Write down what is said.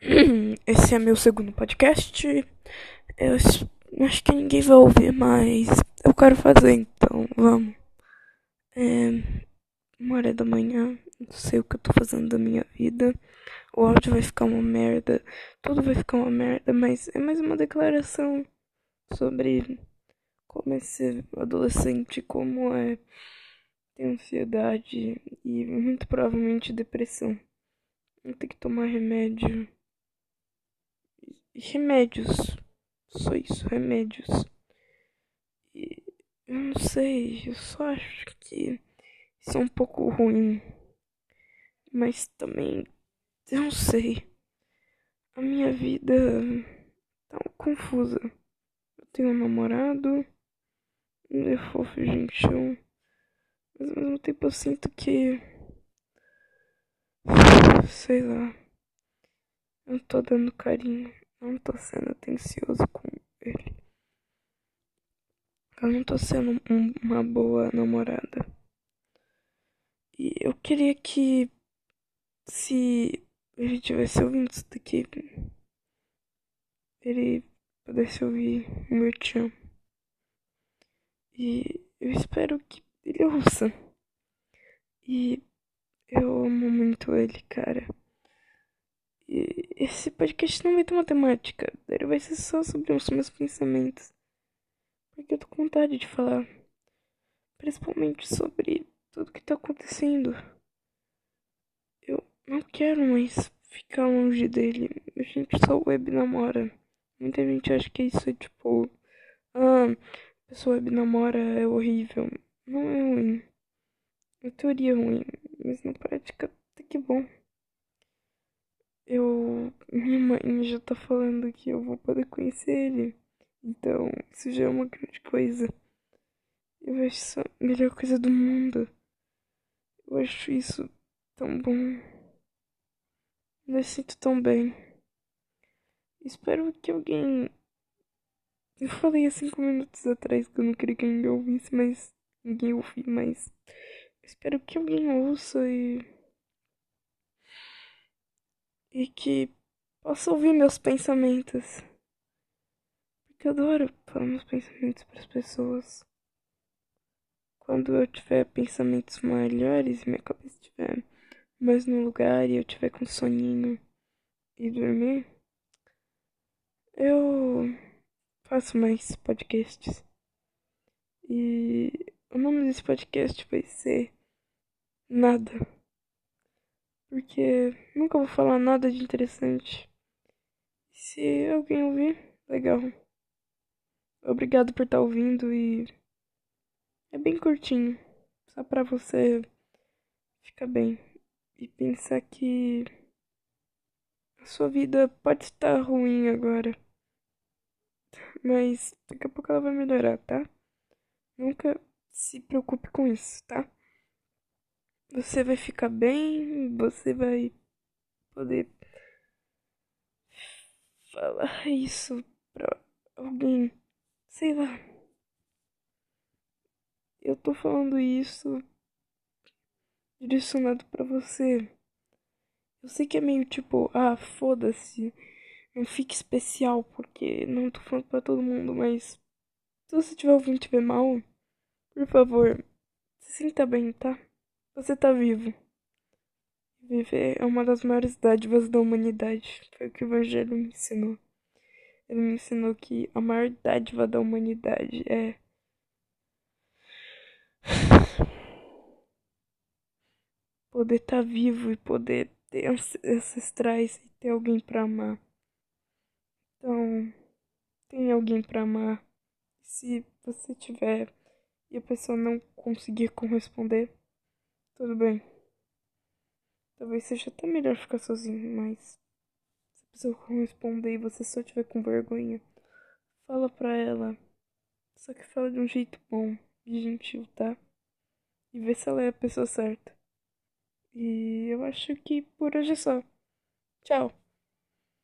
Esse é meu segundo podcast. Eu acho que ninguém vai ouvir, mas eu quero fazer, então vamos. É uma hora da manhã, não sei o que eu tô fazendo da minha vida. O áudio vai ficar uma merda, tudo vai ficar uma merda, mas é mais uma declaração sobre como é ser adolescente, como é ter ansiedade e muito provavelmente depressão. Vou ter que tomar remédio remédios. Só isso, remédios. E eu não sei, eu só acho que isso é um pouco ruim. Mas também, eu não sei. A minha vida tá confusa. Eu tenho um namorado, ele é fofo gentil. Mas ao mesmo tempo eu sinto que. Sei lá. Eu tô dando carinho. Não tô sendo atencioso com ele. Eu não tô sendo um, uma boa namorada. E eu queria que se ele tivesse ouvindo isso daqui, ele pudesse ouvir o meu te. E eu espero que ele ouça. E eu amo muito ele, cara. Esse podcast não vai ter matemática. Ele vai ser só sobre os meus pensamentos. Porque eu tô com vontade de falar. Principalmente sobre tudo que tá acontecendo. Eu não quero mais ficar longe dele. A gente só web namora. Muita gente acha que isso é tipo. Ah, pessoa web namora é horrível. Não é ruim. Na teoria é ruim, mas na prática tá que bom. Eu. Minha mãe já tá falando que eu vou poder conhecer ele. Então, isso já é uma grande coisa. Eu acho isso a melhor coisa do mundo. Eu acho isso tão bom. Me sinto tão bem. Espero que alguém. Eu falei há cinco minutos atrás que eu não queria que ninguém ouvisse, mas ninguém ouviu, mas. Espero que alguém ouça e e que possa ouvir meus pensamentos. Porque eu adoro falar meus pensamentos para as pessoas. Quando eu tiver pensamentos melhores e minha cabeça estiver mais no lugar e eu tiver com soninho e dormir, eu faço mais podcasts. E o nome desse podcast vai ser Nada porque nunca vou falar nada de interessante. Se alguém ouvir, legal. Obrigado por estar tá ouvindo e é bem curtinho, só para você ficar bem e pensar que a sua vida pode estar ruim agora, mas daqui a pouco ela vai melhorar, tá? Nunca se preocupe com isso, tá? Você vai ficar bem, você vai poder falar isso pra alguém. Sei lá. Eu tô falando isso direcionado para você. Eu sei que é meio tipo, ah, foda-se. Não fique especial porque não tô falando pra todo mundo, mas se você tiver ouvindo e tiver mal, por favor, se sinta bem, tá? Você tá vivo. Viver é uma das maiores dádivas da humanidade. Foi o que o Evangelho me ensinou. Ele me ensinou que a maior dádiva da humanidade é. Poder estar tá vivo e poder ter ancestrais e ter alguém para amar. Então, tem alguém para amar. Se você tiver e a pessoa não conseguir corresponder, tudo bem. Talvez seja até melhor ficar sozinho, mas se a pessoa corresponder e você só tiver com vergonha, fala pra ela. Só que fala de um jeito bom e gentil, tá? E vê se ela é a pessoa certa. E eu acho que por hoje é só. Tchau.